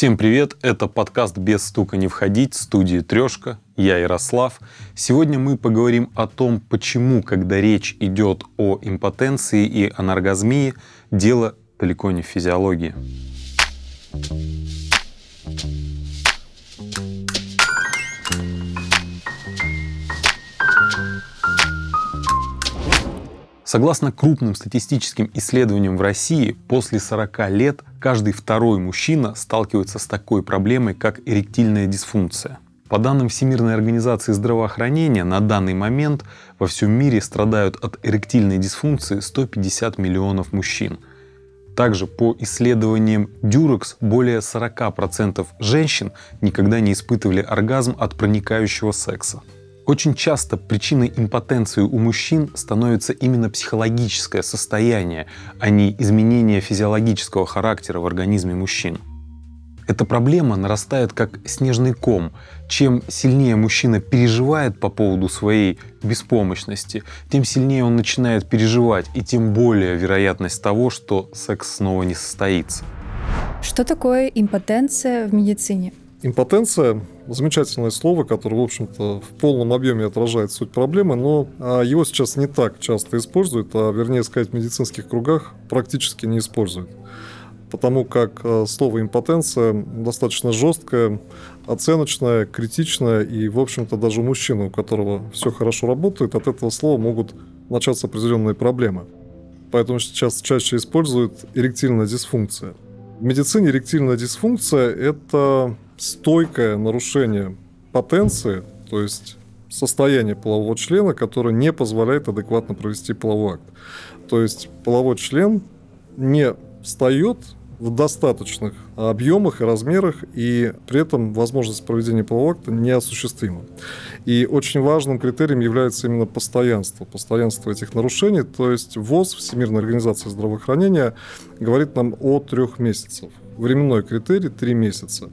Всем привет! Это подкаст «Без стука не входить» студии «Трешка». Я Ярослав. Сегодня мы поговорим о том, почему, когда речь идет о импотенции и анаргазмии, дело далеко не в физиологии. Согласно крупным статистическим исследованиям в России, после 40 лет каждый второй мужчина сталкивается с такой проблемой, как эректильная дисфункция. По данным Всемирной организации здравоохранения, на данный момент во всем мире страдают от эректильной дисфункции 150 миллионов мужчин. Также по исследованиям Durex более 40% женщин никогда не испытывали оргазм от проникающего секса. Очень часто причиной импотенции у мужчин становится именно психологическое состояние, а не изменение физиологического характера в организме мужчин. Эта проблема нарастает как снежный ком. Чем сильнее мужчина переживает по поводу своей беспомощности, тем сильнее он начинает переживать, и тем более вероятность того, что секс снова не состоится. Что такое импотенция в медицине? Импотенция – замечательное слово, которое, в общем-то, в полном объеме отражает суть проблемы, но а, его сейчас не так часто используют, а, вернее сказать, в медицинских кругах практически не используют. Потому как а, слово импотенция достаточно жесткое, оценочное, критичное, и, в общем-то, даже у мужчины, у которого все хорошо работает, от этого слова могут начаться определенные проблемы. Поэтому сейчас чаще используют эректильная дисфункция. В медицине эректильная дисфункция – это стойкое нарушение потенции, то есть состояние полового члена, которое не позволяет адекватно провести половой акт. То есть половой член не встает в достаточных объемах и размерах, и при этом возможность проведения полового акта неосуществима. И очень важным критерием является именно постоянство, постоянство этих нарушений. То есть ВОЗ, Всемирная организация здравоохранения, говорит нам о трех месяцах. Временной критерий – три месяца.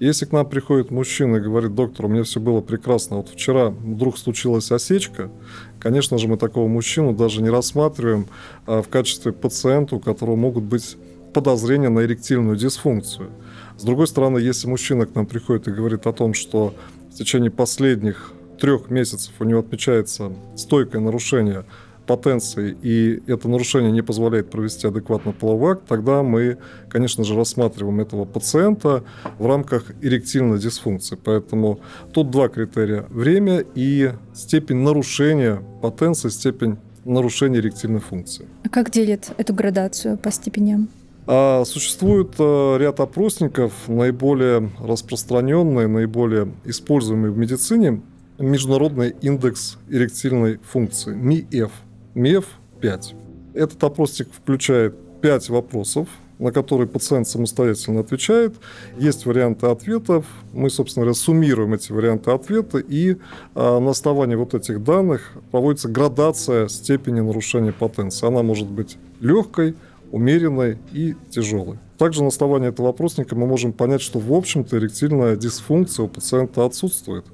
Если к нам приходит мужчина и говорит, доктор, у меня все было прекрасно, вот вчера вдруг случилась осечка, конечно же, мы такого мужчину даже не рассматриваем а, в качестве пациента, у которого могут быть подозрения на эректильную дисфункцию. С другой стороны, если мужчина к нам приходит и говорит о том, что в течение последних трех месяцев у него отмечается стойкое нарушение потенции, и это нарушение не позволяет провести адекватно половой акт, тогда мы, конечно же, рассматриваем этого пациента в рамках эректильной дисфункции. Поэтому тут два критерия. Время и степень нарушения потенции, степень нарушения эректильной функции. А как делят эту градацию по степеням? А существует э, ряд опросников, наиболее распространенные, наиболее используемые в медицине, Международный индекс эректильной функции, МИЭФ – МЕФ-5. Этот опросник включает 5 вопросов, на которые пациент самостоятельно отвечает. Есть варианты ответов. Мы, собственно говоря, суммируем эти варианты ответа, и а, на основании вот этих данных проводится градация степени нарушения потенции. Она может быть легкой, умеренной и тяжелой. Также на основании этого вопросника мы можем понять, что, в общем-то, эректильная дисфункция у пациента отсутствует.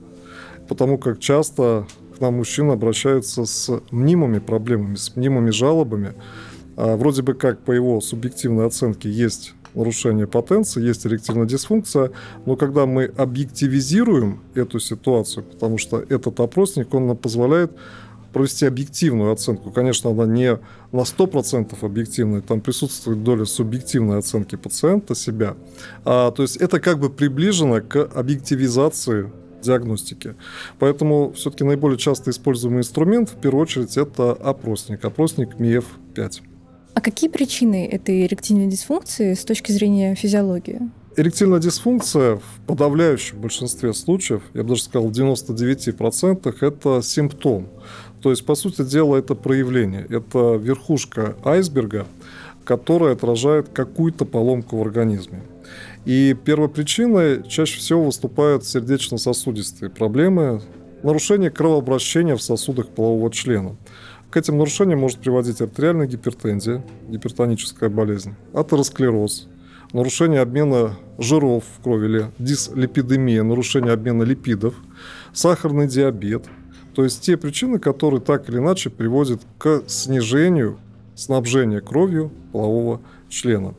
Потому как часто к нам мужчины обращаются с мнимыми проблемами, с мнимыми жалобами. А вроде бы как по его субъективной оценке есть нарушение потенции, есть эректильная дисфункция, но когда мы объективизируем эту ситуацию, потому что этот опросник, он нам позволяет провести объективную оценку. Конечно, она не на 100% объективная, там присутствует доля субъективной оценки пациента себя. А, то есть это как бы приближено к объективизации диагностики. Поэтому все-таки наиболее часто используемый инструмент, в первую очередь, это опросник, опросник МИЭФ-5. А какие причины этой эректильной дисфункции с точки зрения физиологии? Эректильная дисфункция в подавляющем большинстве случаев, я бы даже сказал, в 99% это симптом. То есть, по сути дела, это проявление. Это верхушка айсберга, которая отражает какую-то поломку в организме. И первопричиной чаще всего выступают сердечно-сосудистые проблемы, нарушение кровообращения в сосудах полового члена. К этим нарушениям может приводить артериальная гипертензия, гипертоническая болезнь, атеросклероз, нарушение обмена жиров в крови или дислипидемия, нарушение обмена липидов, сахарный диабет. То есть те причины, которые так или иначе приводят к снижению снабжения кровью полового члена.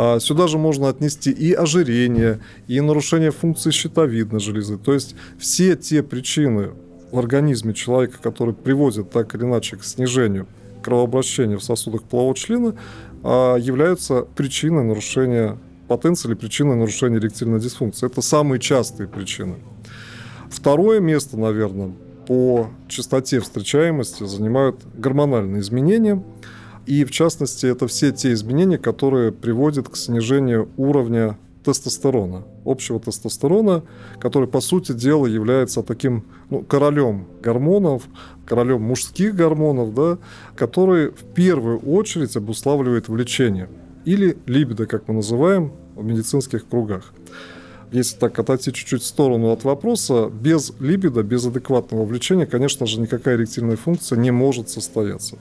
А сюда же можно отнести и ожирение, и нарушение функции щитовидной железы. То есть все те причины в организме человека, которые приводят так или иначе к снижению кровообращения в сосудах полового члена, а, являются причиной нарушения потенции или причиной нарушения эректильной дисфункции. Это самые частые причины. Второе место, наверное, по частоте встречаемости занимают гормональные изменения. И в частности, это все те изменения, которые приводят к снижению уровня тестостерона, общего тестостерона, который, по сути дела, является таким ну, королем гормонов, королем мужских гормонов, да, который в первую очередь обуславливает влечение или либидо, как мы называем в медицинских кругах. Если так отойти чуть-чуть в сторону от вопроса, без либидо, без адекватного влечения, конечно же, никакая эректильная функция не может состояться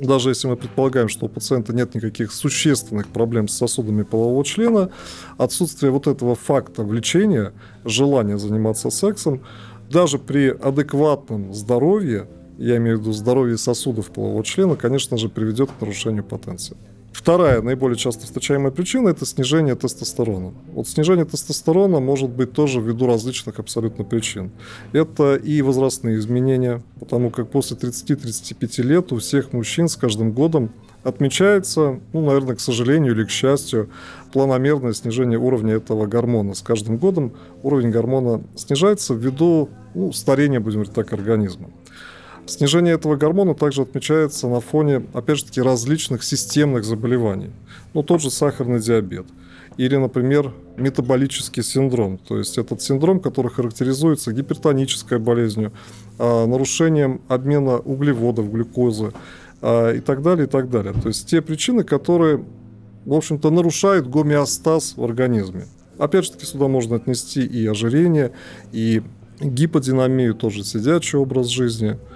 даже если мы предполагаем, что у пациента нет никаких существенных проблем с сосудами полового члена, отсутствие вот этого факта влечения, желания заниматься сексом, даже при адекватном здоровье, я имею в виду здоровье сосудов полового члена, конечно же, приведет к нарушению потенции. Вторая наиболее часто встречаемая причина – это снижение тестостерона. Вот снижение тестостерона может быть тоже ввиду различных абсолютно причин. Это и возрастные изменения, потому как после 30-35 лет у всех мужчин с каждым годом отмечается, ну, наверное, к сожалению или к счастью, планомерное снижение уровня этого гормона. С каждым годом уровень гормона снижается ввиду ну, старения, будем говорить так, организма. Снижение этого гормона также отмечается на фоне, опять же таки, различных системных заболеваний. Ну, тот же сахарный диабет. Или, например, метаболический синдром. То есть этот синдром, который характеризуется гипертонической болезнью, а, нарушением обмена углеводов, глюкозы а, и так далее, и так далее. То есть те причины, которые, в общем-то, нарушают гомеостаз в организме. Опять же таки, сюда можно отнести и ожирение, и гиподинамию, тоже сидячий образ жизни –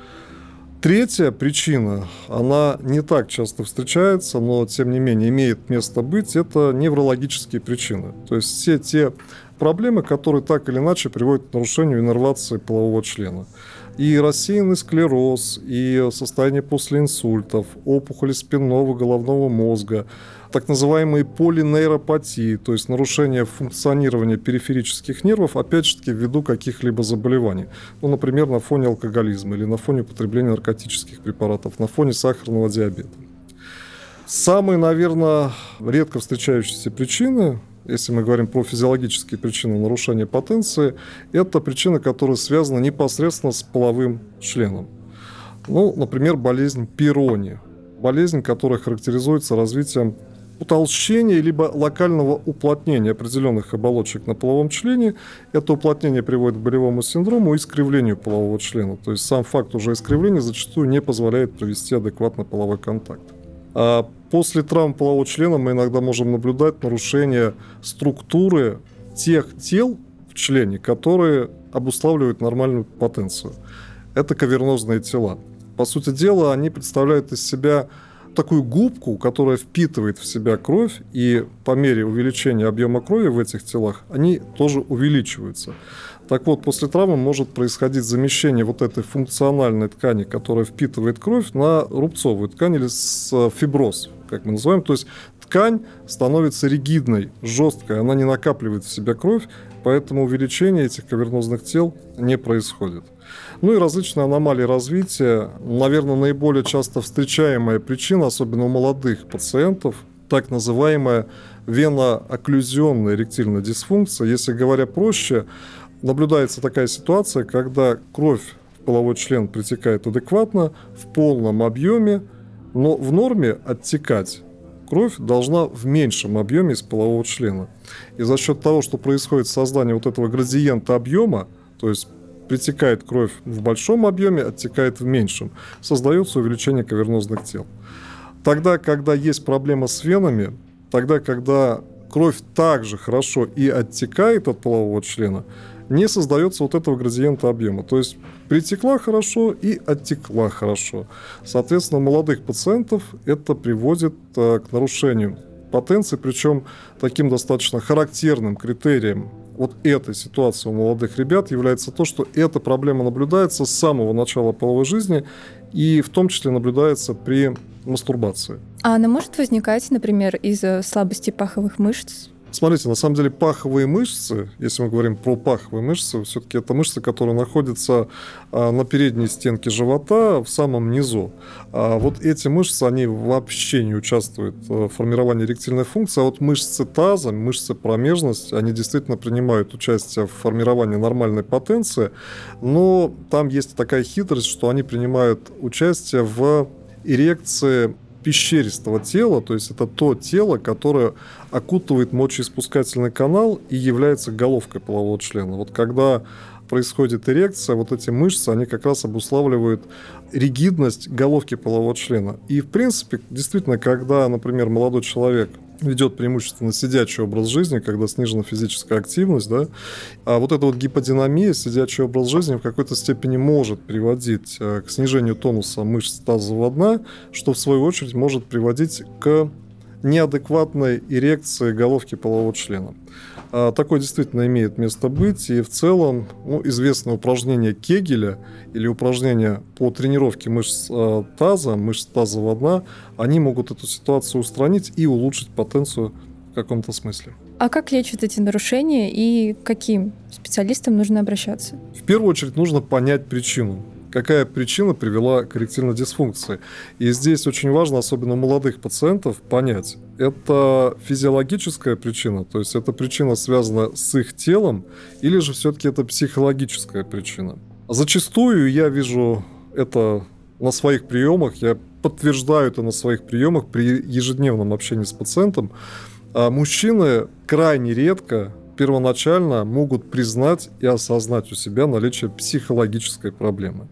Третья причина, она не так часто встречается, но тем не менее имеет место быть, это неврологические причины. То есть все те проблемы, которые так или иначе приводят к нарушению иннервации полового члена. И рассеянный склероз, и состояние после инсультов, опухоли спинного головного мозга, так называемые полинейропатии, то есть нарушение функционирования периферических нервов, опять же таки, ввиду каких-либо заболеваний. Ну, например, на фоне алкоголизма или на фоне употребления наркотических препаратов, на фоне сахарного диабета. Самые, наверное, редко встречающиеся причины, если мы говорим про физиологические причины нарушения потенции, это причины, которые связаны непосредственно с половым членом. Ну, например, болезнь пирони. Болезнь, которая характеризуется развитием утолщения либо локального уплотнения определенных оболочек на половом члене. Это уплотнение приводит к болевому синдрому и искривлению полового члена. То есть сам факт уже искривления зачастую не позволяет провести адекватно половой контакт. А после травм полового члена мы иногда можем наблюдать нарушение структуры тех тел в члене, которые обуславливают нормальную потенцию. Это кавернозные тела. По сути дела, они представляют из себя такую губку, которая впитывает в себя кровь, и по мере увеличения объема крови в этих телах, они тоже увеличиваются. Так вот, после травмы может происходить замещение вот этой функциональной ткани, которая впитывает кровь, на рубцовую ткань или с фиброз, как мы называем. То есть ткань становится ригидной, жесткой, она не накапливает в себя кровь, поэтому увеличение этих кавернозных тел не происходит. Ну и различные аномалии развития. Наверное, наиболее часто встречаемая причина, особенно у молодых пациентов, так называемая веноокклюзионная эректильная дисфункция. Если говоря проще, наблюдается такая ситуация, когда кровь в половой член притекает адекватно, в полном объеме, но в норме оттекать кровь должна в меньшем объеме из полового члена. И за счет того, что происходит создание вот этого градиента объема, то есть притекает кровь в большом объеме, оттекает в меньшем. Создается увеличение кавернозных тел. Тогда, когда есть проблема с венами, тогда, когда кровь также хорошо и оттекает от полового члена, не создается вот этого градиента объема. То есть притекла хорошо и оттекла хорошо. Соответственно, у молодых пациентов это приводит э, к нарушению потенции, причем таким достаточно характерным критерием вот этой ситуации у молодых ребят является то, что эта проблема наблюдается с самого начала половой жизни и в том числе наблюдается при мастурбации. А она может возникать, например, из-за слабости паховых мышц? Смотрите, на самом деле паховые мышцы, если мы говорим про паховые мышцы, все-таки это мышцы, которые находятся а, на передней стенке живота в самом низу. А вот эти мышцы, они вообще не участвуют в формировании эректильной функции, а вот мышцы таза, мышцы промежности, они действительно принимают участие в формировании нормальной потенции, но там есть такая хитрость, что они принимают участие в эрекции пещеристого тела, то есть это то тело, которое окутывает мочеиспускательный канал и является головкой полового члена. Вот когда происходит эрекция, вот эти мышцы, они как раз обуславливают ригидность головки полового члена. И, в принципе, действительно, когда, например, молодой человек ведет преимущественно сидячий образ жизни, когда снижена физическая активность, да, а вот эта вот гиподинамия, сидячий образ жизни в какой-то степени может приводить э, к снижению тонуса мышц тазового дна, что в свою очередь может приводить к неадекватной эрекции головки полового члена. А, такое действительно имеет место быть, и в целом ну, известное упражнение Кегеля или упражнения по тренировке мышц а, таза, мышц тазового дна, они могут эту ситуацию устранить и улучшить потенцию в каком-то смысле. А как лечат эти нарушения и к каким специалистам нужно обращаться? В первую очередь нужно понять причину какая причина привела к эректильной дисфункции. И здесь очень важно, особенно у молодых пациентов, понять, это физиологическая причина, то есть эта причина связана с их телом, или же все-таки это психологическая причина. Зачастую я вижу это на своих приемах, я подтверждаю это на своих приемах при ежедневном общении с пациентом. А мужчины крайне редко первоначально могут признать и осознать у себя наличие психологической проблемы.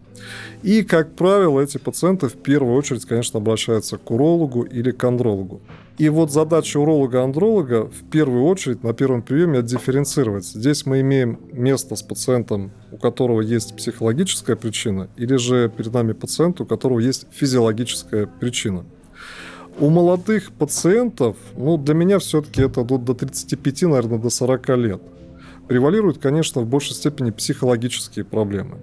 И, как правило, эти пациенты в первую очередь, конечно, обращаются к урологу или к андрологу. И вот задача уролога-андролога в первую очередь на первом приеме дифференцировать. Здесь мы имеем место с пациентом, у которого есть психологическая причина, или же перед нами пациент, у которого есть физиологическая причина. У молодых пациентов, ну, для меня все-таки это до, до 35, наверное, до 40 лет. Превалируют, конечно, в большей степени психологические проблемы.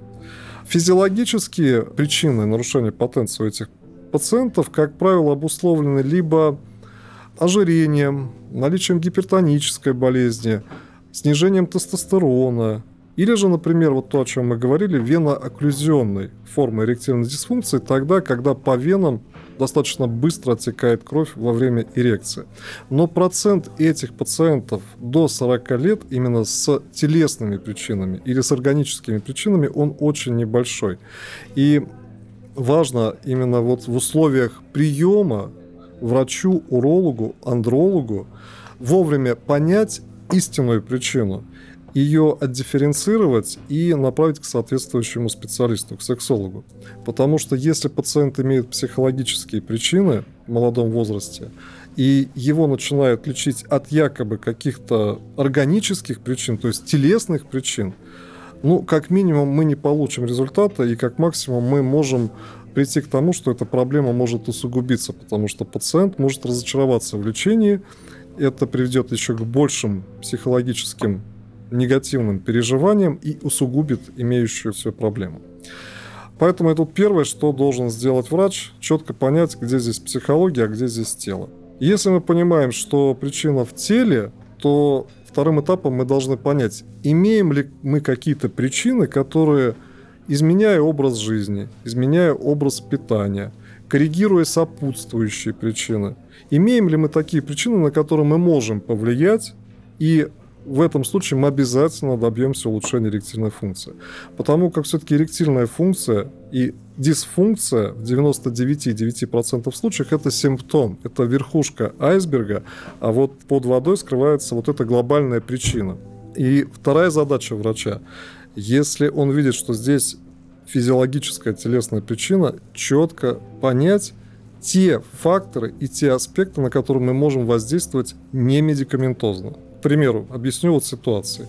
Физиологические причины нарушения потенции у этих пациентов, как правило, обусловлены либо ожирением, наличием гипертонической болезни, снижением тестостерона, или же, например, вот то, о чем мы говорили, веноокклюзионной формы эректильной дисфункции, тогда, когда по венам достаточно быстро оттекает кровь во время эрекции. Но процент этих пациентов до 40 лет именно с телесными причинами или с органическими причинами, он очень небольшой. И важно именно вот в условиях приема врачу, урологу, андрологу вовремя понять истинную причину ее отдифференцировать и направить к соответствующему специалисту, к сексологу. Потому что если пациент имеет психологические причины в молодом возрасте, и его начинают лечить от якобы каких-то органических причин, то есть телесных причин, ну, как минимум, мы не получим результата, и как максимум мы можем прийти к тому, что эта проблема может усугубиться, потому что пациент может разочароваться в лечении, это приведет еще к большим психологическим негативным переживанием и усугубит имеющуюся проблему. Поэтому это первое, что должен сделать врач, четко понять, где здесь психология, а где здесь тело. Если мы понимаем, что причина в теле, то вторым этапом мы должны понять, имеем ли мы какие-то причины, которые, изменяя образ жизни, изменяя образ питания, коррегируя сопутствующие причины, имеем ли мы такие причины, на которые мы можем повлиять и в этом случае мы обязательно добьемся улучшения эректильной функции. Потому как все-таки эректильная функция и дисфункция в 99,9% случаев это симптом, это верхушка айсберга, а вот под водой скрывается вот эта глобальная причина. И вторая задача врача, если он видит, что здесь физиологическая телесная причина, четко понять те факторы и те аспекты, на которые мы можем воздействовать не медикаментозно. К примеру, объясню вот ситуацию.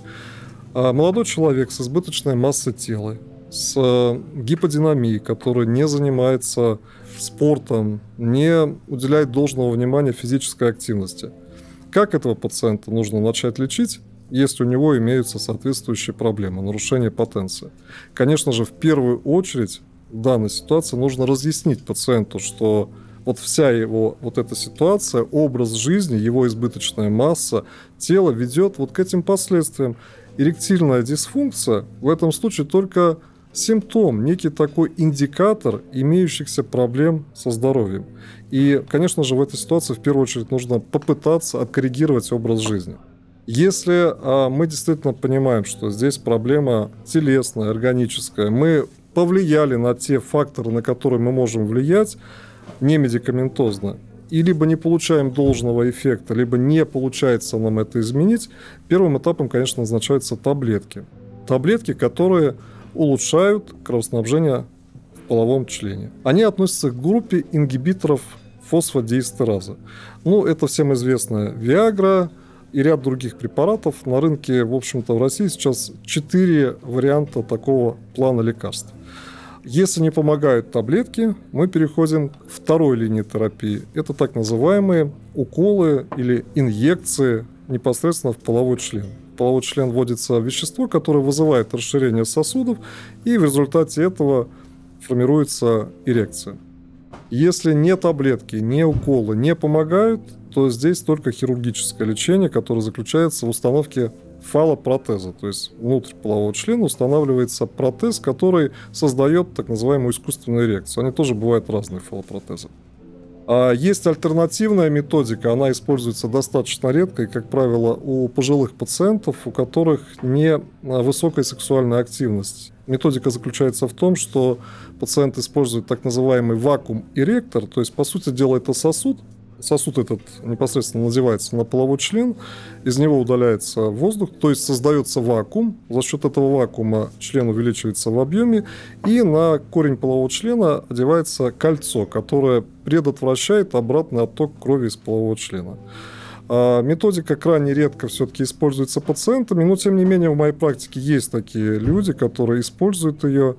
А, молодой человек с избыточной массой тела, с э, гиподинамией, который не занимается спортом, не уделяет должного внимания физической активности. Как этого пациента нужно начать лечить, если у него имеются соответствующие проблемы, нарушение потенции? Конечно же, в первую очередь в данной ситуации нужно разъяснить пациенту, что Вот вся его вот эта ситуация, образ жизни, его избыточная масса, тело ведет вот к этим последствиям. Эректильная дисфункция в этом случае только симптом, некий такой индикатор имеющихся проблем со здоровьем. И, конечно же, в этой ситуации в первую очередь нужно попытаться откоррегировать образ жизни. Если а, мы действительно понимаем, что здесь проблема телесная, органическая, мы повлияли на те факторы, на которые мы можем влиять, не медикаментозно, и либо не получаем должного эффекта, либо не получается нам это изменить, первым этапом, конечно, назначаются таблетки. Таблетки, которые улучшают кровоснабжение в половом члене. Они относятся к группе ингибиторов фосфодиэстераза. Ну, это всем известно Viagra, и ряд других препаратов. На рынке, в общем-то, в России сейчас четыре варианта такого плана лекарств. Если не помогают таблетки, мы переходим к второй линии терапии. Это так называемые уколы или инъекции непосредственно в половой член. В половой член вводится вещество, которое вызывает расширение сосудов, и в результате этого формируется эрекция. Если не таблетки, не уколы не помогают, то здесь только хирургическое лечение, которое заключается в установке фалопротеза. То есть внутрь полового члена устанавливается протез, который создает так называемую искусственную эрекцию. Они тоже бывают разные фалопротезы. А есть альтернативная методика, она используется достаточно редко и, как правило, у пожилых пациентов, у которых не высокая сексуальная активность. Методика заключается в том, что пациент использует так называемый вакуум-эректор, то есть, по сути дела, это сосуд, сосуд этот непосредственно надевается на половой член, из него удаляется воздух, то есть создается вакуум, за счет этого вакуума член увеличивается в объеме, и на корень полового члена одевается кольцо, которое предотвращает обратный отток крови из полового члена. А, методика крайне редко все-таки используется пациентами, но тем не менее в моей практике есть такие люди, которые используют ее.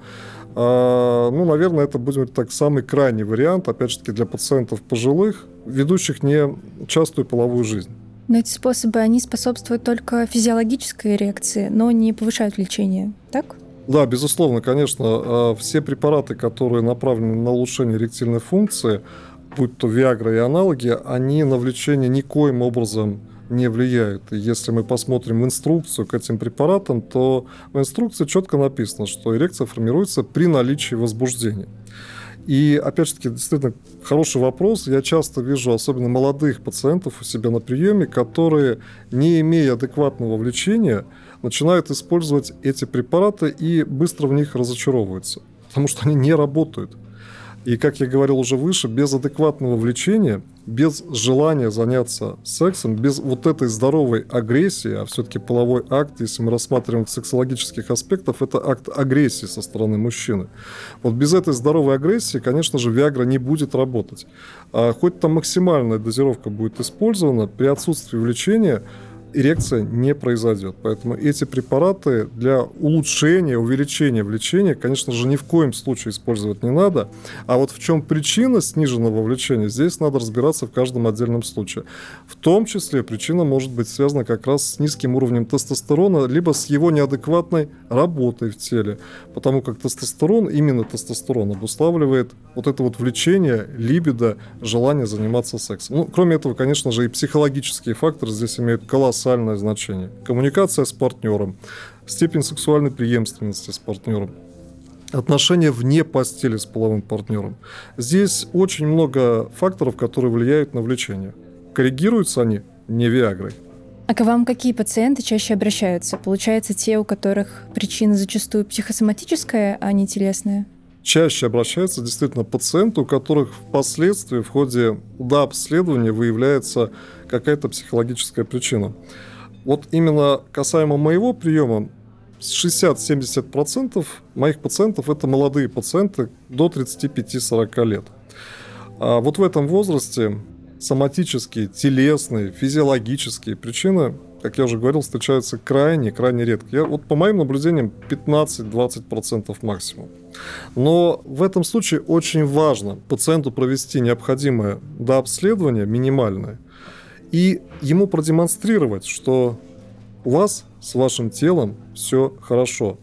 А, ну, наверное, это будет так самый крайний вариант, опять же таки, для пациентов пожилых, ведущих не частую половую жизнь. Но эти способы, они способствуют только физиологической реакции, но не повышают лечение, так? Да, безусловно, конечно, а, все препараты, которые направлены на улучшение эректильной функции, будь то Виагра и аналоги, они на влечение никоим образом не влияют. Если мы посмотрим инструкцию к этим препаратам, то в инструкции четко написано, что эрекция формируется при наличии возбуждения. И, опять же таки, действительно хороший вопрос. Я часто вижу, особенно молодых пациентов у себя на приеме, которые, не имея адекватного влечения, начинают использовать эти препараты и быстро в них разочаровываются, потому что они не работают. И, как я говорил уже выше, без адекватного влечения, без желания заняться сексом, без вот этой здоровой агрессии, а все-таки половой акт, если мы рассматриваем сексологических аспектов, это акт агрессии со стороны мужчины. Вот без этой здоровой агрессии, конечно же, Виагра не будет работать. А хоть там максимальная дозировка будет использована, при отсутствии влечения эрекция не произойдет. Поэтому эти препараты для улучшения, увеличения влечения, конечно же, ни в коем случае использовать не надо. А вот в чем причина сниженного влечения, здесь надо разбираться в каждом отдельном случае. В том числе причина может быть связана как раз с низким уровнем тестостерона, либо с его неадекватной работой в теле. Потому как тестостерон, именно тестостерон, обуславливает вот это вот влечение, либидо, желание заниматься сексом. Ну, кроме этого, конечно же, и психологические факторы здесь имеют колоссальное колоссальное значение. Коммуникация с партнером, степень сексуальной преемственности с партнером, отношения вне постели с половым партнером. Здесь очень много факторов, которые влияют на влечение. Коррегируются они не Виагрой. А к вам какие пациенты чаще обращаются? Получается, те, у которых причина зачастую психосоматическая, а не телесная? Чаще обращаются действительно пациенты, у которых впоследствии в ходе до обследования выявляется какая-то психологическая причина. Вот именно касаемо моего приема, 60-70% моих пациентов это молодые пациенты до 35-40 лет. А вот в этом возрасте соматические, телесные, физиологические причины, как я уже говорил, встречаются крайне-крайне редко. Я, вот по моим наблюдениям 15-20% максимум. Но в этом случае очень важно пациенту провести необходимое дообследование минимальное и ему продемонстрировать, что у вас с вашим телом все хорошо.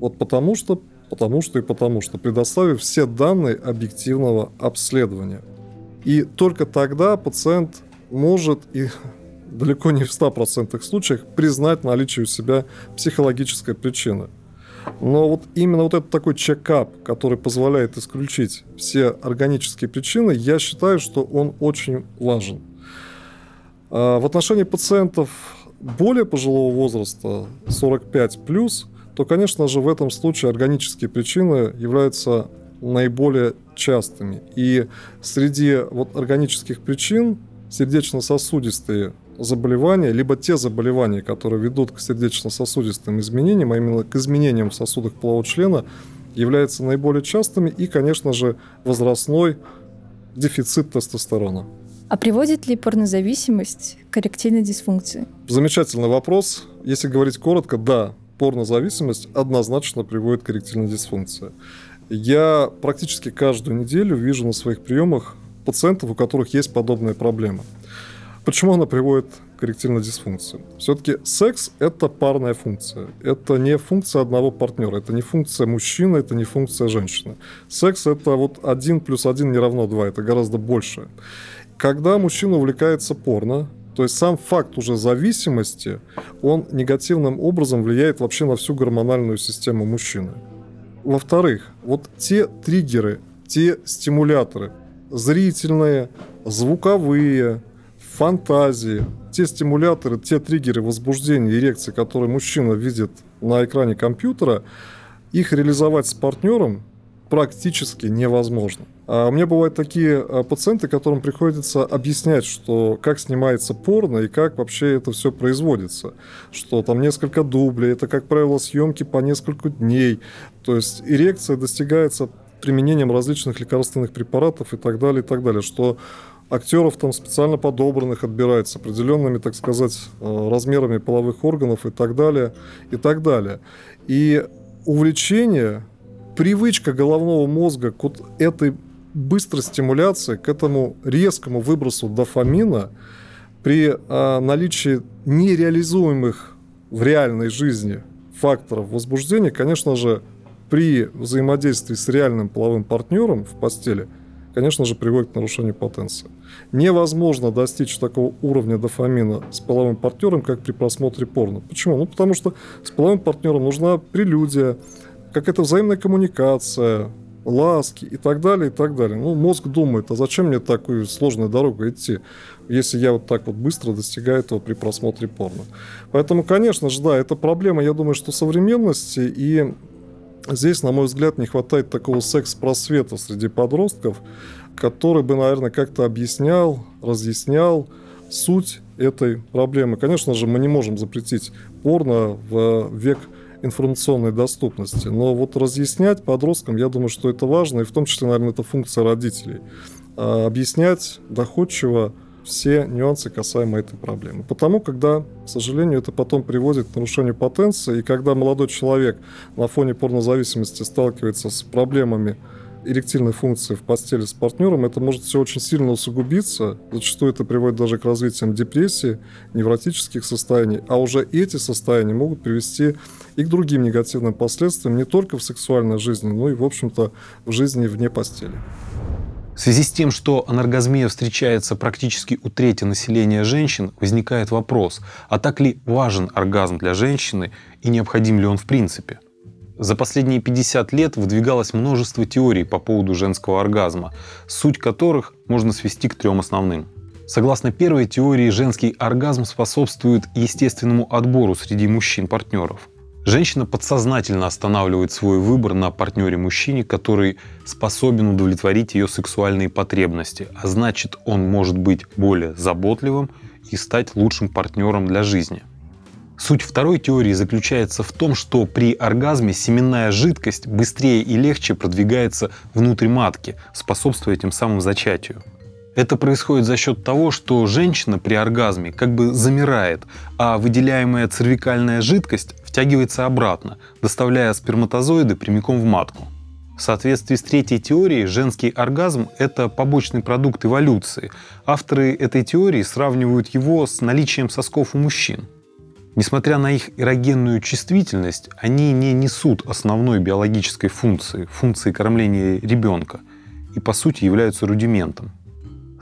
Вот потому что, потому что и потому что, предоставив все данные объективного обследования. И только тогда пациент может и далеко не в 100% случаях признать наличие у себя психологической причины. Но вот именно вот этот такой чекап, который позволяет исключить все органические причины, я считаю, что он очень важен. А в отношении пациентов более пожилого возраста, 45 плюс, то, конечно же, в этом случае органические причины являются наиболее частыми. И среди вот органических причин сердечно-сосудистые заболевания, либо те заболевания, которые ведут к сердечно-сосудистым изменениям, а именно к изменениям в сосудах полового члена, являются наиболее частыми и, конечно же, возрастной дефицит тестостерона. А приводит ли порнозависимость к эректильной дисфункции? Замечательный вопрос. Если говорить коротко, да, порнозависимость однозначно приводит к эректильной дисфункции. Я практически каждую неделю вижу на своих приемах пациентов, у которых есть подобная проблема. Почему она приводит к эректильной дисфункции? Все-таки секс – это парная функция. Это не функция одного партнера. Это не функция мужчины, это не функция женщины. Секс – это вот один плюс один не равно два. Это гораздо больше. Когда мужчина увлекается порно, то есть сам факт уже зависимости, он негативным образом влияет вообще на всю гормональную систему мужчины. Во-вторых, вот те триггеры, те стимуляторы, зрительные, звуковые, фантазии, те стимуляторы, те триггеры возбуждения, эрекции, которые мужчина видит на экране компьютера, их реализовать с партнером практически невозможно. А у меня бывают такие а, пациенты, которым приходится объяснять, что как снимается порно и как вообще это все производится. Что там несколько дублей, это, как правило, съемки по несколько дней. То есть эрекция достигается применением различных лекарственных препаратов и так далее, и так далее. Что актеров там специально подобранных отбирают с определенными, так сказать, а, размерами половых органов и так далее, и так далее. И увлечение привычка головного мозга к вот этой быстрой стимуляции, к этому резкому выбросу дофамина при а, наличии нереализуемых в реальной жизни факторов возбуждения, конечно же, при взаимодействии с реальным половым партнером в постели, конечно же, приводит к нарушению потенции. Невозможно достичь такого уровня дофамина с половым партнером, как при просмотре порно. Почему? Ну, потому что с половым партнером нужна прелюдия, как это взаимная коммуникация, ласки и так далее, и так далее. Ну, мозг думает, а зачем мне такую сложную дорогу идти, если я вот так вот быстро достигаю этого при просмотре порно. Поэтому, конечно же, да, это проблема, я думаю, что современности, и здесь, на мой взгляд, не хватает такого секс-просвета среди подростков, который бы, наверное, как-то объяснял, разъяснял суть этой проблемы. Конечно же, мы не можем запретить порно в век информационной доступности. Но вот разъяснять подросткам, я думаю, что это важно, и в том числе, наверное, это функция родителей. А объяснять доходчиво все нюансы касаемо этой проблемы. Потому, когда, к сожалению, это потом приводит к нарушению потенции, и когда молодой человек на фоне порнозависимости сталкивается с проблемами эректильной функции в постели с партнером, это может все очень сильно усугубиться. Зачастую это приводит даже к развитию депрессии, невротических состояний. А уже эти состояния могут привести и к другим негативным последствиям не только в сексуальной жизни, но и, в общем-то, в жизни вне постели. В связи с тем, что анаргазмия встречается практически у трети населения женщин, возникает вопрос, а так ли важен оргазм для женщины и необходим ли он в принципе? За последние 50 лет выдвигалось множество теорий по поводу женского оргазма, суть которых можно свести к трем основным. Согласно первой теории, женский оргазм способствует естественному отбору среди мужчин-партнеров. Женщина подсознательно останавливает свой выбор на партнере-мужчине, который способен удовлетворить ее сексуальные потребности, а значит он может быть более заботливым и стать лучшим партнером для жизни. Суть второй теории заключается в том, что при оргазме семенная жидкость быстрее и легче продвигается внутрь матки, способствуя тем самым зачатию. Это происходит за счет того, что женщина при оргазме как бы замирает, а выделяемая цервикальная жидкость втягивается обратно, доставляя сперматозоиды прямиком в матку. В соответствии с третьей теорией, женский оргазм – это побочный продукт эволюции. Авторы этой теории сравнивают его с наличием сосков у мужчин. Несмотря на их эрогенную чувствительность, они не несут основной биологической функции, функции кормления ребенка, и по сути являются рудиментом.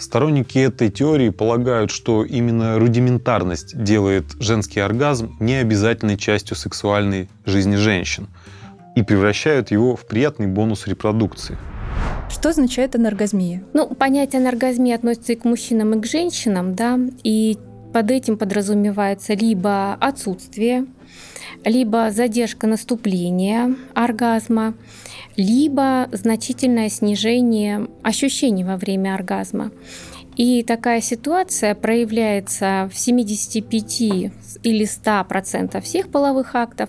Сторонники этой теории полагают, что именно рудиментарность делает женский оргазм необязательной частью сексуальной жизни женщин и превращают его в приятный бонус репродукции. Что означает анаргазмия? Ну, понятие анаргазмии относится и к мужчинам, и к женщинам, да, и под этим подразумевается либо отсутствие, либо задержка наступления оргазма, либо значительное снижение ощущений во время оргазма. И такая ситуация проявляется в 75 или 100% всех половых актов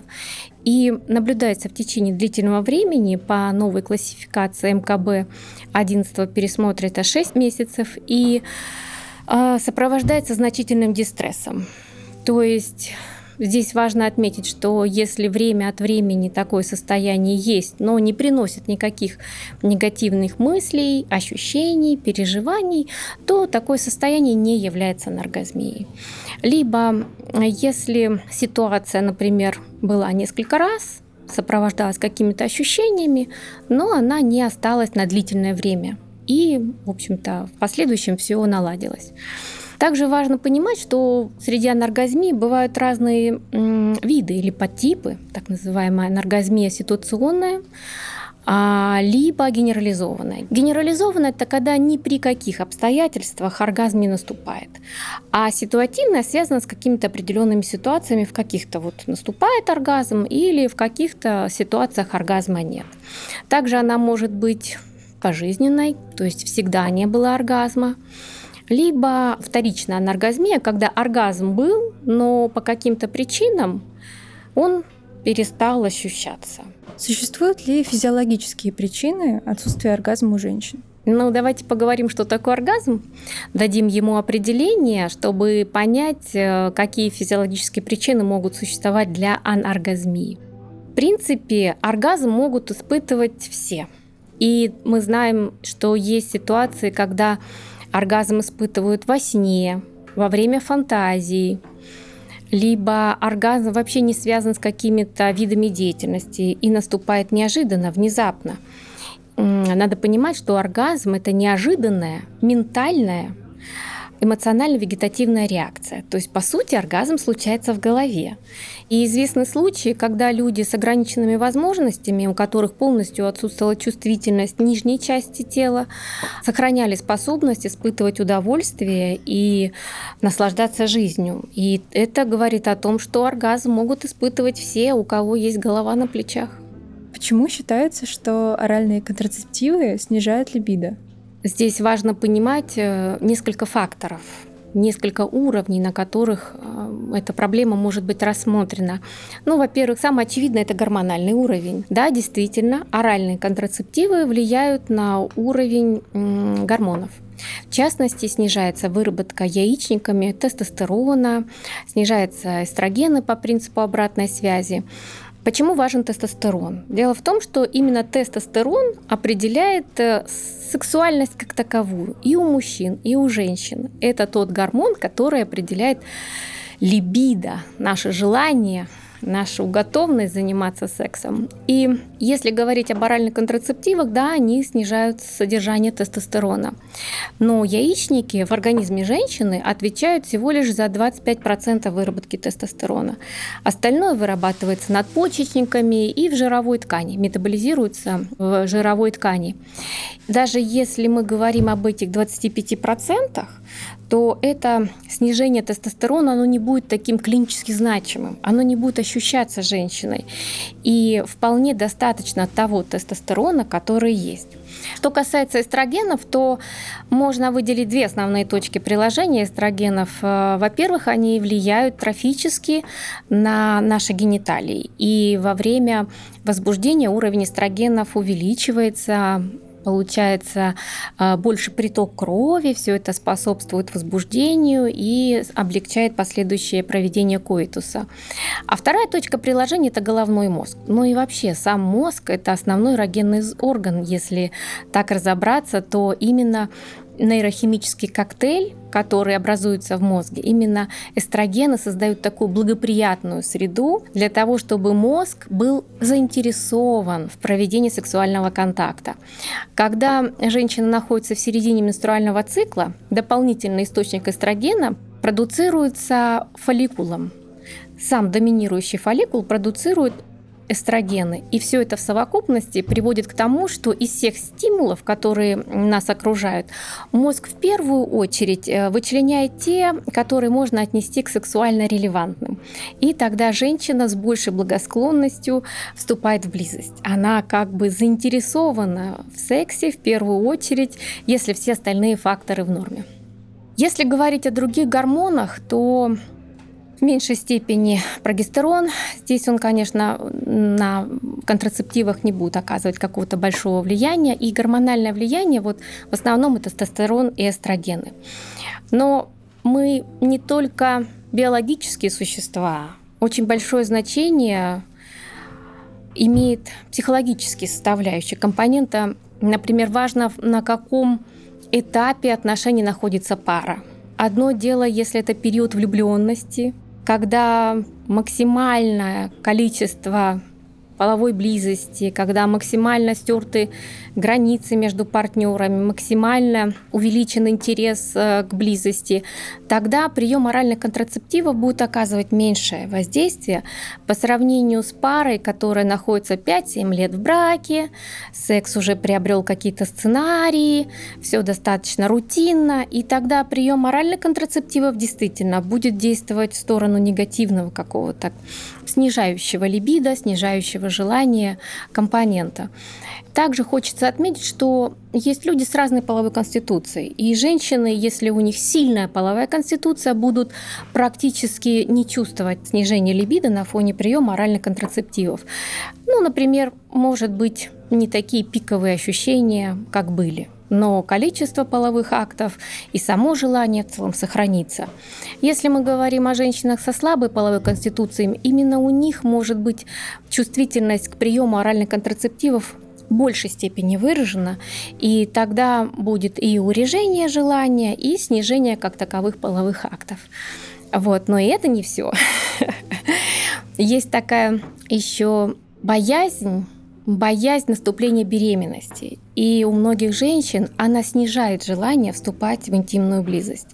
и наблюдается в течение длительного времени по новой классификации МКБ 11 пересмотра это 6 месяцев и а, сопровождается значительным дистрессом. То есть Здесь важно отметить, что если время от времени такое состояние есть, но не приносит никаких негативных мыслей, ощущений, переживаний, то такое состояние не является анаргазмией. Либо если ситуация, например, была несколько раз, сопровождалась какими-то ощущениями, но она не осталась на длительное время. И, в общем-то, в последующем все наладилось. Также важно понимать, что среди анаргазмии бывают разные виды или подтипы, так называемая анаргазмия ситуационная, а, либо генерализованная. Генерализованная – это когда ни при каких обстоятельствах оргазм не наступает. А ситуативная связана с какими-то определенными ситуациями. В каких-то вот наступает оргазм или в каких-то ситуациях оргазма нет. Также она может быть пожизненной, то есть всегда не было оргазма либо вторичная анаргазмия, когда оргазм был, но по каким-то причинам он перестал ощущаться. Существуют ли физиологические причины отсутствия оргазма у женщин? Ну, давайте поговорим, что такое оргазм. Дадим ему определение, чтобы понять, э, какие физиологические причины могут существовать для аноргазмии. В принципе, оргазм могут испытывать все. И мы знаем, что есть ситуации, когда оргазм испытывают во сне, во время фантазии, либо оргазм вообще не связан с какими-то видами деятельности и наступает неожиданно, внезапно. Надо понимать, что оргазм это неожиданное, ментальное эмоционально-вегетативная реакция. То есть, по сути, оргазм случается в голове. И известны случаи, когда люди с ограниченными возможностями, у которых полностью отсутствовала чувствительность нижней части тела, сохраняли способность испытывать удовольствие и наслаждаться жизнью. И это говорит о том, что оргазм могут испытывать все, у кого есть голова на плечах. Почему считается, что оральные контрацептивы снижают либидо? Здесь важно понимать э, несколько факторов, несколько уровней, на которых э, эта проблема может быть рассмотрена. Ну, во-первых, самое очевидное – это гормональный уровень. Да, действительно, оральные контрацептивы влияют на уровень гормонов. В частности, снижается выработка яичниками тестостерона, снижаются эстрогены по принципу обратной связи. Почему важен тестостерон? Дело в том, что именно тестостерон определяет э, сексуальность как таковую и у мужчин, и у женщин. Это тот гормон, который определяет либидо, наше желание, нашу готовность заниматься сексом. И если говорить об оральных контрацептивах, да, они снижают содержание тестостерона. Но яичники в организме женщины отвечают всего лишь за 25% выработки тестостерона. Остальное вырабатывается надпочечниками и в жировой ткани, метаболизируется в жировой ткани. Даже если мы говорим об этих 25%, то это снижение тестостерона, оно не будет таким клинически значимым, оно не будет ощущаться женщиной. И вполне достаточно того тестостерона, который есть. Что касается эстрогенов, то можно выделить две основные точки приложения эстрогенов. Э, во-первых, они влияют трофически на наши гениталии. И во время возбуждения уровень эстрогенов увеличивается, получается а, больше приток крови, все это способствует возбуждению и облегчает последующее проведение коитуса. А вторая точка приложения – это головной мозг. Ну и вообще сам мозг – это основной эрогенный орган. Если так разобраться, то именно нейрохимический коктейль, который образуется в мозге, именно эстрогены создают такую благоприятную среду для того, чтобы мозг был заинтересован в проведении сексуального контакта. Когда женщина находится в середине менструального цикла, дополнительный источник эстрогена продуцируется фолликулом. Сам доминирующий фолликул продуцирует эстрогены. И все это в совокупности приводит к тому, что из всех стимулов, которые нас окружают, мозг в первую очередь э, вычленяет те, которые можно отнести к сексуально релевантным. И тогда женщина с большей благосклонностью вступает в близость. Она как бы заинтересована в сексе в первую очередь, если все остальные факторы в норме. Если говорить о других гормонах, то в меньшей степени прогестерон. Здесь он, конечно, на контрацептивах не будет оказывать какого-то большого влияния. И гормональное влияние, вот в основном это тестостерон и эстрогены. Но мы не только биологические существа. Очень большое значение имеет психологические составляющие компонента. Например, важно, на каком этапе отношений находится пара. Одно дело, если это период влюбленности, когда максимальное количество половой близости, когда максимально стерты границы между партнерами, максимально увеличен интерес э, к близости, тогда прием оральных контрацептивов будет оказывать меньшее воздействие по сравнению с парой, которая находится 5-7 лет в браке, секс уже приобрел какие-то сценарии, все достаточно рутинно, и тогда прием оральных контрацептивов действительно будет действовать в сторону негативного какого-то снижающего либидо, снижающего желание компонента. Также хочется отметить, что есть люди с разной половой конституцией. И женщины, если у них сильная половая конституция, будут практически не чувствовать снижение либидо на фоне приема оральных контрацептивов. Ну, например, может быть не такие пиковые ощущения, как были но количество половых актов и само желание в целом сохранится. Если мы говорим о женщинах со слабой половой конституцией, именно у них может быть чувствительность к приему оральных контрацептивов большей степени выражена, и тогда будет и урежение желания, и снижение как таковых половых актов. Вот, но и это не все. Есть такая еще боязнь боязнь наступления беременности. И у многих женщин она снижает желание вступать в интимную близость.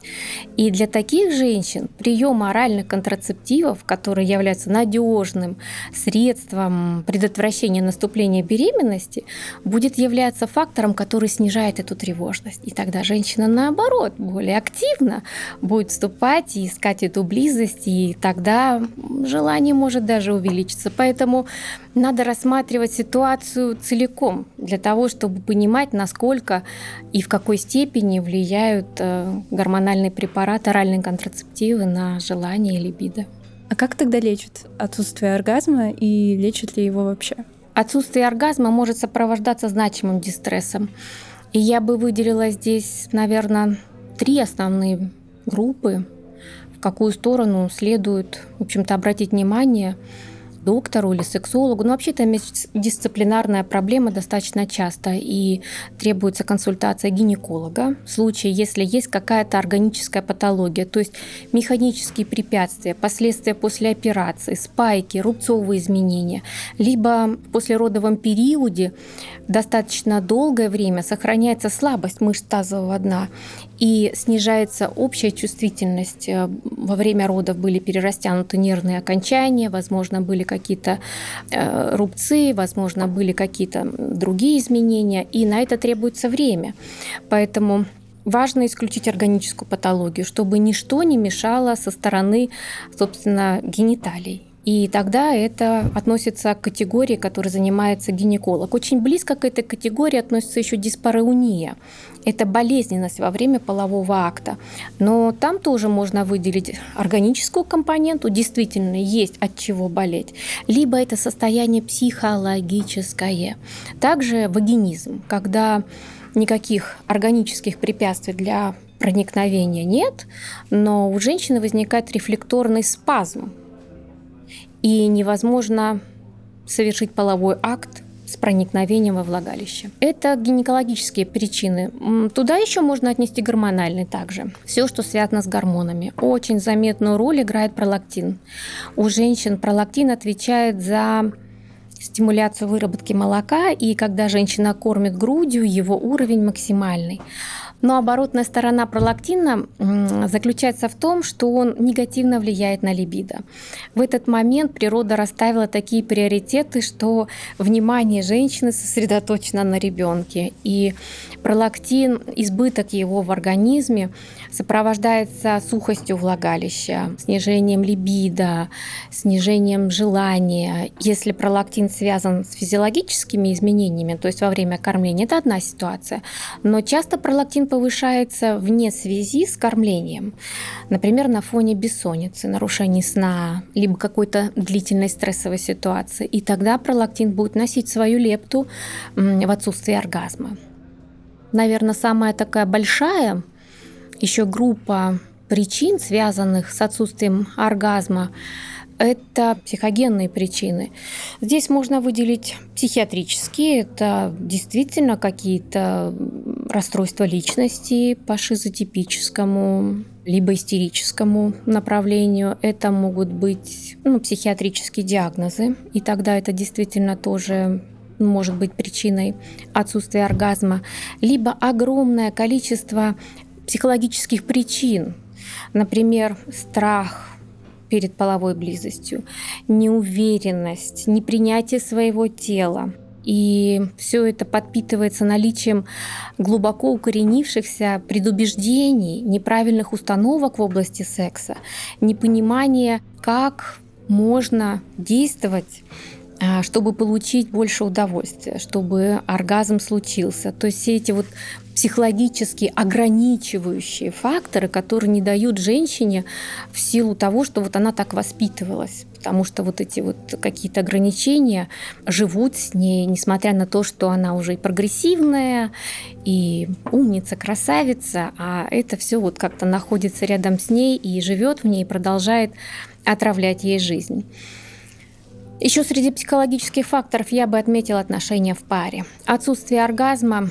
И для таких женщин прием оральных контрацептивов, которые являются надежным средством предотвращения наступления беременности, будет являться фактором, который снижает эту тревожность. И тогда женщина, наоборот, более активно будет вступать и искать эту близость, и тогда желание может даже увеличиться. Поэтому надо рассматривать ситуацию целиком для того, чтобы понимать, насколько и в какой степени влияют э, гормональные препараты, оральные контрацептивы на желание и либидо. А как тогда лечат отсутствие оргазма и лечат ли его вообще? Отсутствие оргазма может сопровождаться значимым дистрессом. И я бы выделила здесь, наверное, три основные группы, в какую сторону следует, в общем-то, обратить внимание – доктору или сексологу. Но вообще это дисциплинарная проблема достаточно часто и требуется консультация гинеколога в случае, если есть какая-то органическая патология, то есть механические препятствия, последствия после операции, спайки, рубцовые изменения, либо в послеродовом периоде достаточно долгое время сохраняется слабость мышц тазового дна и снижается общая чувствительность. Э, во время родов были перерастянуты нервные окончания, возможно, были какие-то э, рубцы, возможно, были какие-то другие изменения, и на это требуется время. Поэтому важно исключить органическую патологию, чтобы ничто не мешало со стороны, собственно, гениталий. И тогда это относится к категории, которой занимается гинеколог. Очень близко к этой категории относится еще диспареуния. Это болезненность во время полового акта. Но там тоже можно выделить органическую компоненту, действительно есть от чего болеть, либо это состояние психологическое. Также вагинизм, когда никаких органических препятствий для проникновения нет, но у женщины возникает рефлекторный спазм, и невозможно совершить половой акт с проникновением во влагалище. Это гинекологические причины. Туда еще можно отнести гормональные также. Все, что связано с гормонами. Очень заметную роль играет пролактин. У женщин пролактин отвечает за стимуляцию выработки молока, и когда женщина кормит грудью, его уровень максимальный. Но оборотная сторона пролактина заключается в том, что он негативно влияет на либидо. В этот момент природа расставила такие приоритеты, что внимание женщины сосредоточено на ребенке. И пролактин, избыток его в организме сопровождается сухостью влагалища, снижением либидо, снижением желания. Если пролактин связан с физиологическими изменениями, то есть во время кормления, это одна ситуация. Но часто пролактин повышается вне связи с кормлением. Например, на фоне бессонницы, нарушений сна, либо какой-то длительной стрессовой ситуации. И тогда пролактин будет носить свою лепту в отсутствии оргазма. Наверное, самая такая большая еще группа причин, связанных с отсутствием оргазма, это психогенные причины. Здесь можно выделить психиатрические, это действительно какие-то расстройства личности по шизотипическому либо истерическому направлению. Это могут быть ну, психиатрические диагнозы, и тогда это действительно тоже может быть причиной отсутствия оргазма, либо огромное количество психологических причин, например, страх, перед половой близостью, неуверенность, непринятие своего тела. И все это подпитывается наличием глубоко укоренившихся предубеждений, неправильных установок в области секса, непонимание, как можно действовать чтобы получить больше удовольствия, чтобы оргазм случился. То есть все эти вот психологически ограничивающие факторы, которые не дают женщине в силу того, что вот она так воспитывалась. Потому что вот эти вот какие-то ограничения живут с ней, несмотря на то, что она уже и прогрессивная, и умница, красавица, а это все вот как-то находится рядом с ней и живет в ней, и продолжает отравлять ей жизнь. Еще среди психологических факторов я бы отметила отношения в паре. Отсутствие оргазма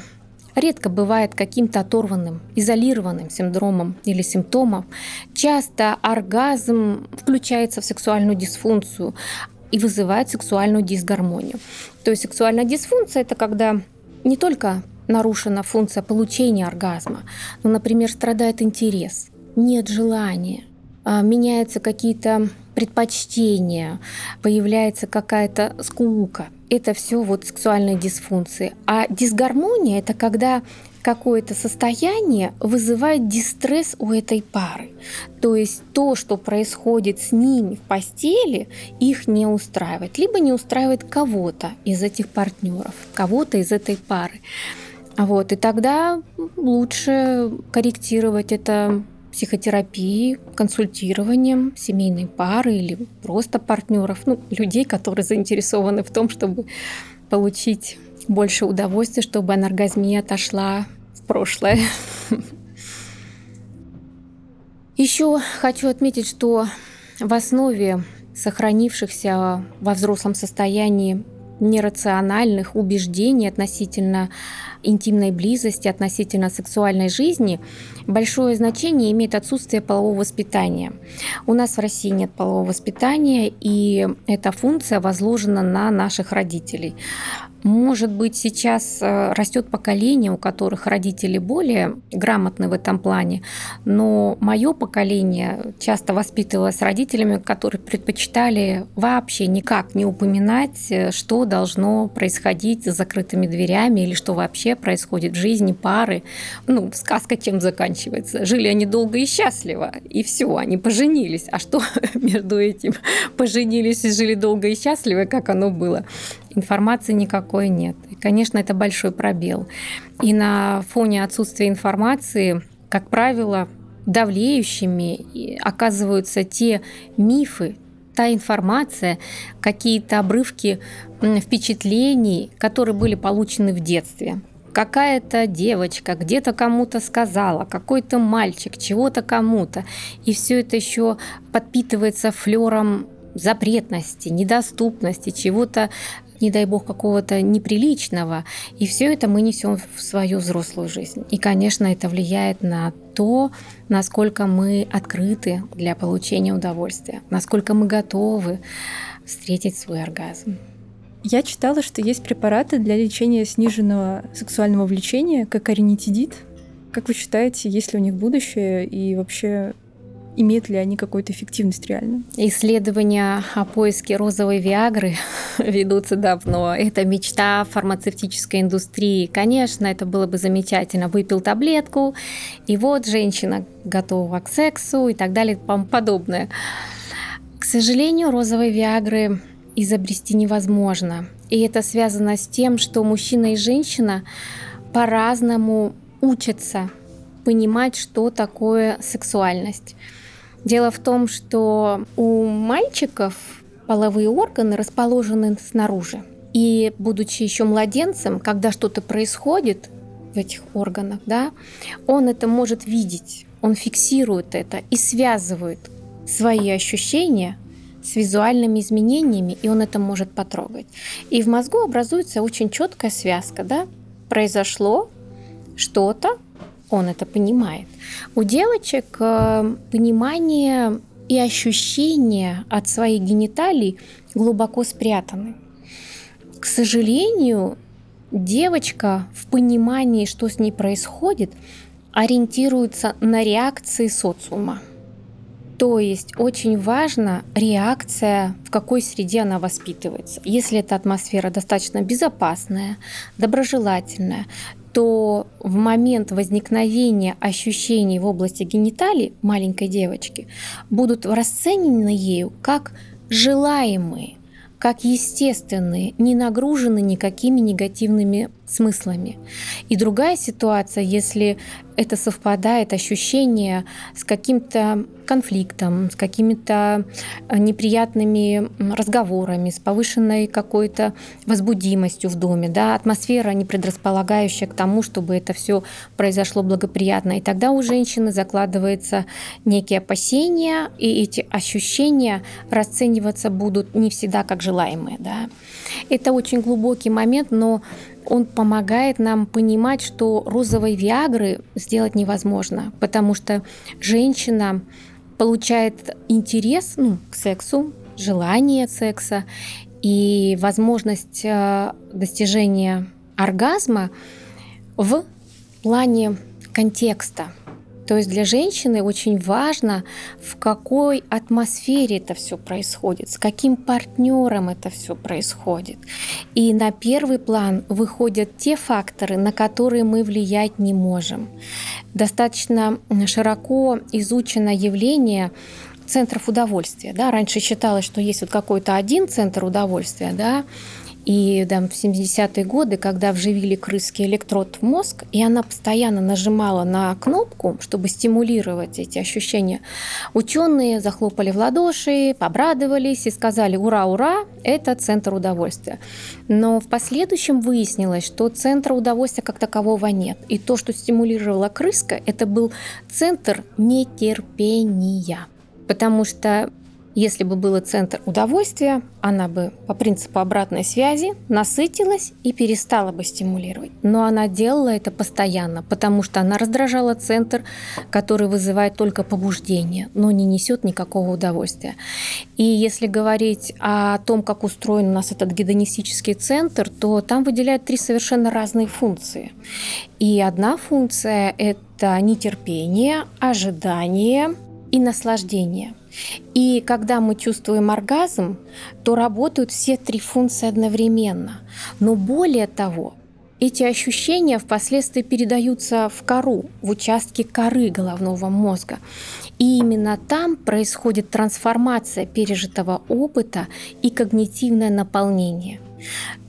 редко бывает каким-то оторванным, изолированным синдромом или симптомом. Часто оргазм включается в сексуальную дисфункцию и вызывает сексуальную дисгармонию. То есть сексуальная дисфункция – это когда не только нарушена функция получения оргазма, но, например, страдает интерес, нет желания, а, меняются какие-то предпочтения, появляется какая-то скука. Это все вот сексуальные дисфункции. А дисгармония – это когда какое-то состояние вызывает дистресс у этой пары. То есть то, что происходит с ними в постели, их не устраивает. Либо не устраивает кого-то из этих партнеров, кого-то из этой пары. Вот, и тогда лучше корректировать это психотерапией, консультированием семейной пары или просто партнеров, ну, людей, которые заинтересованы в том, чтобы получить больше удовольствия, чтобы анаргазмия отошла в прошлое. Еще хочу отметить, что в основе сохранившихся во взрослом состоянии нерациональных убеждений относительно интимной близости, относительно сексуальной жизни, большое значение имеет отсутствие полового воспитания. У нас в России нет полового воспитания, и эта функция возложена на наших родителей. Может быть, сейчас э, растет поколение, у которых родители более грамотны в этом плане, но мое поколение часто воспитывалось родителями, которые предпочитали вообще никак не упоминать, э, что должно происходить за закрытыми дверями или что вообще происходит в жизни пары. Ну, сказка чем заканчивается? Жили они долго и счастливо, и все, они поженились. А что между этим? Поженились и жили долго и счастливо, как оно было? Информации никакой нет. И, конечно, это большой пробел. И на фоне отсутствия информации, как правило, давлеющими оказываются те мифы, та информация, какие-то обрывки впечатлений, которые были получены в детстве. Какая-то девочка где-то кому-то сказала, какой-то мальчик чего-то кому-то. И все это еще подпитывается флером запретности, недоступности, чего-то не дай бог, какого-то неприличного. И все это мы несем в свою взрослую жизнь. И, конечно, это влияет на то, насколько мы открыты для получения удовольствия, насколько мы готовы встретить свой оргазм. Я читала, что есть препараты для лечения сниженного сексуального влечения, как аринитидит. Как вы считаете, есть ли у них будущее и вообще имеют ли они какую-то эффективность реально? Исследования о поиске розовой Виагры ведутся давно. Это мечта фармацевтической индустрии. Конечно, это было бы замечательно. Выпил таблетку, и вот женщина готова к сексу и так далее и тому подобное. К сожалению, розовой Виагры изобрести невозможно. И это связано с тем, что мужчина и женщина по-разному учатся понимать, что такое сексуальность. Дело в том, что у мальчиков половые органы расположены снаружи. И будучи еще младенцем, когда что-то происходит в этих органах, да, он это может видеть, он фиксирует это и связывает свои ощущения с визуальными изменениями, и он это может потрогать. И в мозгу образуется очень четкая связка, да, произошло что-то, он это понимает. У девочек э, понимание и ощущение от своих гениталий глубоко спрятаны. К сожалению, девочка в понимании, что с ней происходит, ориентируется на реакции социума. То есть очень важна реакция, в какой среде она воспитывается. Если эта атмосфера достаточно безопасная, доброжелательная, то в момент возникновения ощущений в области гениталий маленькой девочки будут расценены ею как желаемые, как естественные, не нагружены никакими негативными смыслами. И другая ситуация, если это совпадает ощущение с каким-то конфликтом, с какими-то э, неприятными разговорами, с повышенной какой-то возбудимостью в доме, да, атмосфера не предрасполагающая к тому, чтобы это все произошло благоприятно. И тогда у женщины закладывается некие опасения, и эти ощущения расцениваться будут не всегда как желаемые. Да. Это очень глубокий момент, но он помогает нам понимать, что розовой Виагры сделать невозможно, потому что женщина получает интерес ну, к сексу, желание секса и возможность э, достижения оргазма в плане контекста. То есть для женщины очень важно, в какой атмосфере это все происходит, с каким партнером это все происходит. И на первый план выходят те факторы, на которые мы влиять не можем. Достаточно широко изучено явление центров удовольствия. Да? Раньше считалось, что есть вот какой-то один центр удовольствия, да, и да, в 70-е годы, когда вживили крыски электрод в мозг, и она постоянно нажимала на кнопку, чтобы стимулировать эти ощущения, ученые захлопали в ладоши, обрадовались и сказали «Ура, ура!» Это центр удовольствия. Но в последующем выяснилось, что центра удовольствия как такового нет. И то, что стимулировала крыска, это был центр нетерпения. Потому что если бы был центр удовольствия, она бы по принципу обратной связи насытилась и перестала бы стимулировать. Но она делала это постоянно, потому что она раздражала центр, который вызывает только побуждение, но не несет никакого удовольствия. И если говорить о том, как устроен у нас этот гедонистический центр, то там выделяют три совершенно разные функции. И одна функция – это нетерпение, ожидание и наслаждение – и когда мы чувствуем оргазм, то работают все три функции одновременно. Но более того, эти ощущения впоследствии передаются в кору, в участке коры головного мозга. И именно там происходит трансформация пережитого опыта и когнитивное наполнение.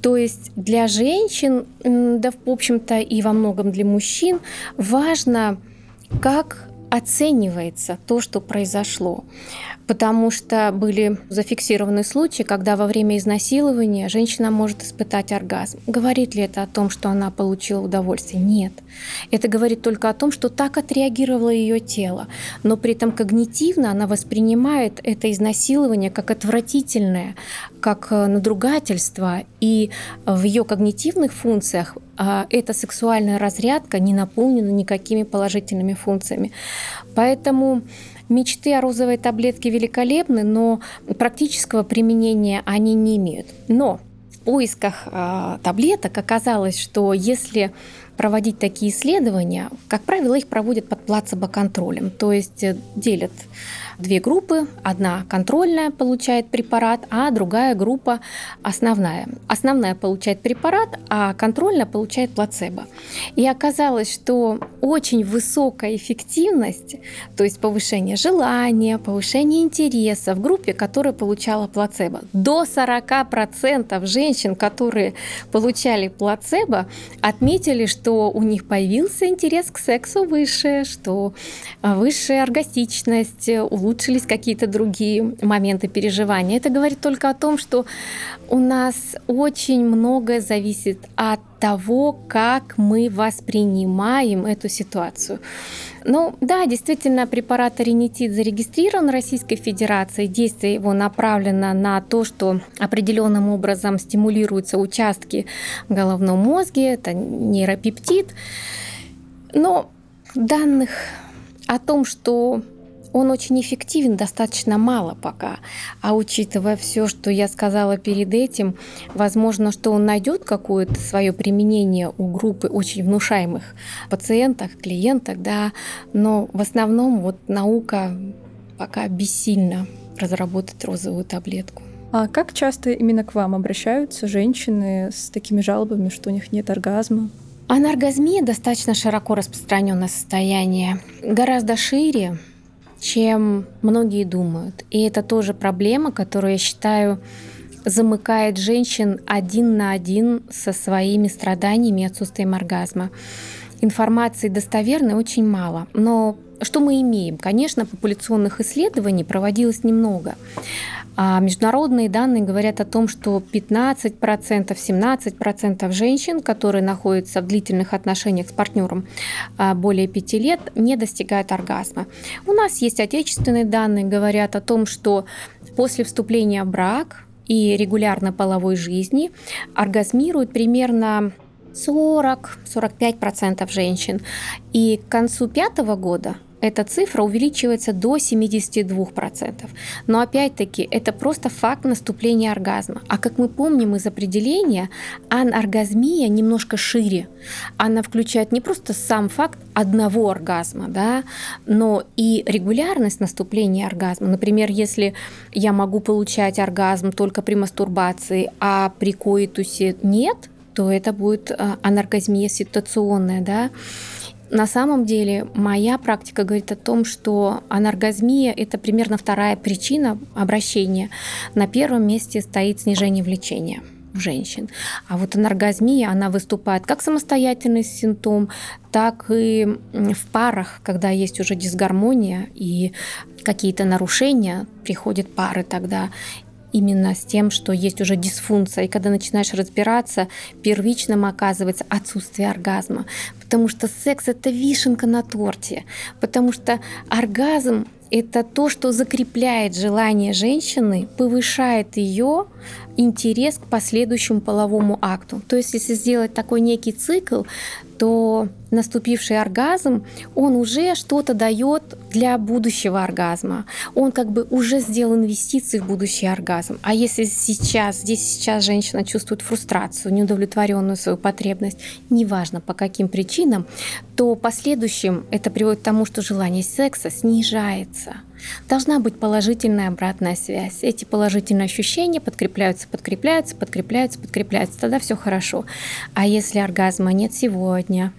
То есть для женщин, да, в общем-то, и во многом для мужчин важно, как оценивается то, что произошло. Потому что были зафиксированы случаи, когда во время изнасилования женщина может испытать оргазм. Говорит ли это о том, что она получила удовольствие? Нет. Это говорит только о том, что так отреагировало ее тело. Но при этом когнитивно она воспринимает это изнасилование как отвратительное, как э, надругательство. И в ее когнитивных функциях эта сексуальная разрядка не наполнена никакими положительными функциями. Поэтому мечты о розовой таблетке великолепны, но практического применения они не имеют. Но в поисках э, таблеток оказалось, что если проводить такие исследования, как правило, их проводят под плацебо-контролем, то есть э, делят две группы. Одна контрольная получает препарат, а другая группа основная. Основная получает препарат, а контрольная получает плацебо. И оказалось, что очень высокая эффективность, то есть повышение желания, повышение интереса в группе, которая получала плацебо. До 40% женщин, которые получали плацебо, отметили, что у них появился интерес к сексу выше, что высшая оргастичность, улучшилась улучшились какие-то другие моменты переживания. Это говорит только о том, что у нас очень многое зависит от того, как мы воспринимаем эту ситуацию. Ну да, действительно, препарат аренитид зарегистрирован в Российской Федерации. Действие его направлено на то, что определенным образом стимулируются участки в головном мозге, это нейропептид. Но данных о том, что он очень эффективен, достаточно мало пока. А учитывая все, что я сказала перед этим, возможно, что он найдет какое-то свое применение у группы очень внушаемых пациентов, клиенток, да, но в основном вот наука пока бессильно разработать розовую таблетку. А как часто именно к вам обращаются женщины с такими жалобами, что у них нет оргазма? Анаргазмия достаточно широко распространенное состояние, гораздо шире, чем многие думают. И это тоже проблема, которую я считаю замыкает женщин один на один со своими страданиями и отсутствием оргазма. Информации достоверной очень мало, но что мы имеем? Конечно, популяционных исследований проводилось немного. А международные данные говорят о том, что 15%, 17% женщин, которые находятся в длительных отношениях с партнером а, более 5 лет, не достигают оргазма. У нас есть отечественные данные, говорят о том, что после вступления в брак и регулярно половой жизни оргазмируют примерно 40-45% женщин. И к концу пятого года эта цифра увеличивается до 72%. Но опять-таки это просто факт наступления оргазма. А как мы помним из определения, аноргазмия немножко шире. Она включает не просто сам факт одного оргазма, да, но и регулярность наступления оргазма. Например, если я могу получать оргазм только при мастурбации, а при коитусе нет, то это будет а, аноргазмия ситуационная, да. На самом деле моя практика говорит о том, что анаргазмия – это примерно вторая причина обращения. На первом месте стоит снижение влечения у женщин. А вот анаргазмия, она выступает как самостоятельный симптом, так и в парах, когда есть уже дисгармония и какие-то нарушения, приходят пары тогда именно с тем, что есть уже дисфункция. И когда начинаешь разбираться, первичным оказывается отсутствие оргазма. Потому что секс — это вишенка на торте. Потому что оргазм это то, что закрепляет желание женщины, повышает ее интерес к последующему половому акту. То есть, если сделать такой некий цикл, то наступивший оргазм, он уже что-то дает для будущего оргазма. Он как бы уже сделал инвестиции в будущий оргазм. А если сейчас, здесь сейчас женщина чувствует фрустрацию, неудовлетворенную свою потребность, неважно по каким причинам, то последующим это приводит к тому, что желание секса снижается. Должна быть положительная обратная связь. Эти положительные ощущения подкрепляются, подкрепляются, подкрепляются, подкрепляются. Тогда все хорошо. А если оргазма нет сегодня,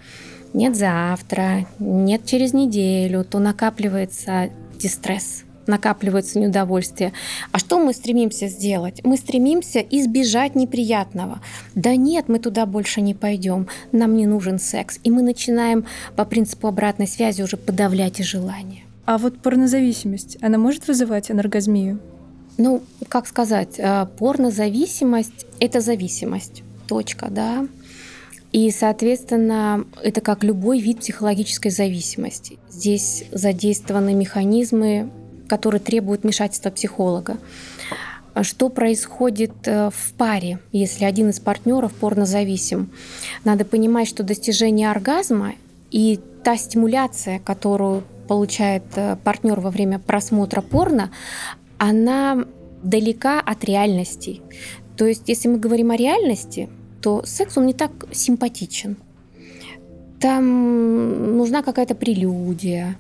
нет завтра, нет через неделю, то накапливается дистресс накапливается неудовольствие. А что мы стремимся сделать? Мы стремимся избежать неприятного. Да нет, мы туда больше не пойдем, нам не нужен секс. И мы начинаем по принципу обратной связи уже подавлять и желание. А вот порнозависимость, она может вызывать анаргазмию? Ну, как сказать, э, порнозависимость – это зависимость. Точка, да. И, соответственно, это как любой вид психологической зависимости. Здесь задействованы механизмы, которые требуют вмешательства психолога. Что происходит э, в паре, если один из партнеров порнозависим? Надо понимать, что достижение оргазма и та стимуляция, которую получает э, партнер во время просмотра порно, она далека от реальности. То есть, если мы говорим о реальности, то секс, он не так симпатичен. Там нужна какая-то прелюдия.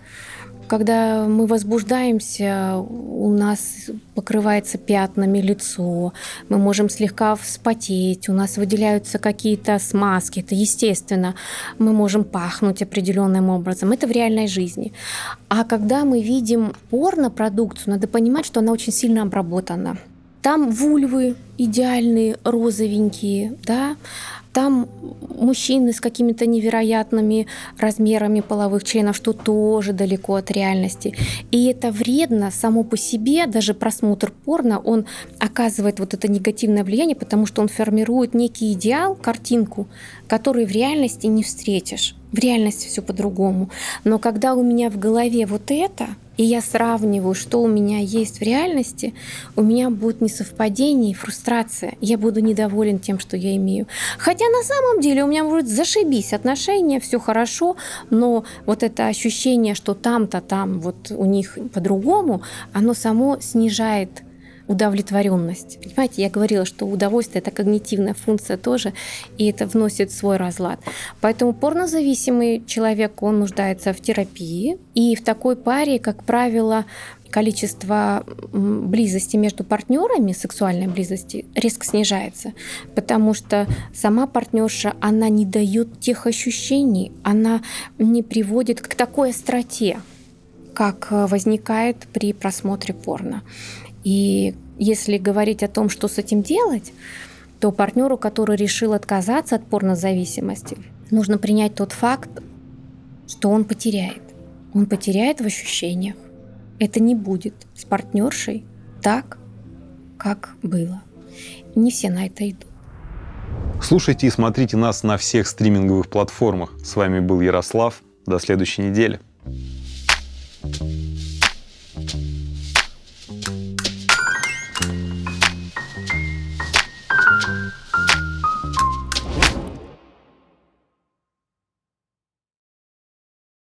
Когда мы возбуждаемся, у нас покрывается пятнами лицо, мы можем слегка вспотеть, у нас выделяются какие-то смазки, это естественно. Мы можем пахнуть определенным образом. Это в реальной жизни. А когда мы видим порно-продукцию, надо понимать, что она очень сильно обработана. Там вульвы идеальные, розовенькие, да, там мужчины с какими-то невероятными размерами половых членов, что тоже далеко от реальности. И это вредно само по себе, даже просмотр порно, он оказывает вот это негативное влияние, потому что он формирует некий идеал, картинку, который в реальности не встретишь. В реальности все по-другому. Но когда у меня в голове вот это, и я сравниваю, что у меня есть в реальности, у меня будет несовпадение и фрустрация. Я буду недоволен тем, что я имею. Хотя на самом деле у меня будет зашибись отношения, все хорошо, но вот это ощущение, что там-то там вот у них по-другому, оно само снижает удовлетворенность. Понимаете, я говорила, что удовольствие это когнитивная функция тоже, и это вносит свой разлад. Поэтому порнозависимый человек, он нуждается в терапии, и в такой паре, как правило, количество близости между партнерами, сексуальной близости, резко снижается, потому что сама партнерша, она не дает тех ощущений, она не приводит к такой остроте, как возникает при просмотре порно. И если говорить о том, что с этим делать, то партнеру, который решил отказаться от порнозависимости, нужно принять тот факт, что он потеряет. Он потеряет в ощущениях. Это не будет с партнершей так, как было. Не все на это идут. Слушайте и смотрите нас на всех стриминговых платформах. С вами был Ярослав. До следующей недели.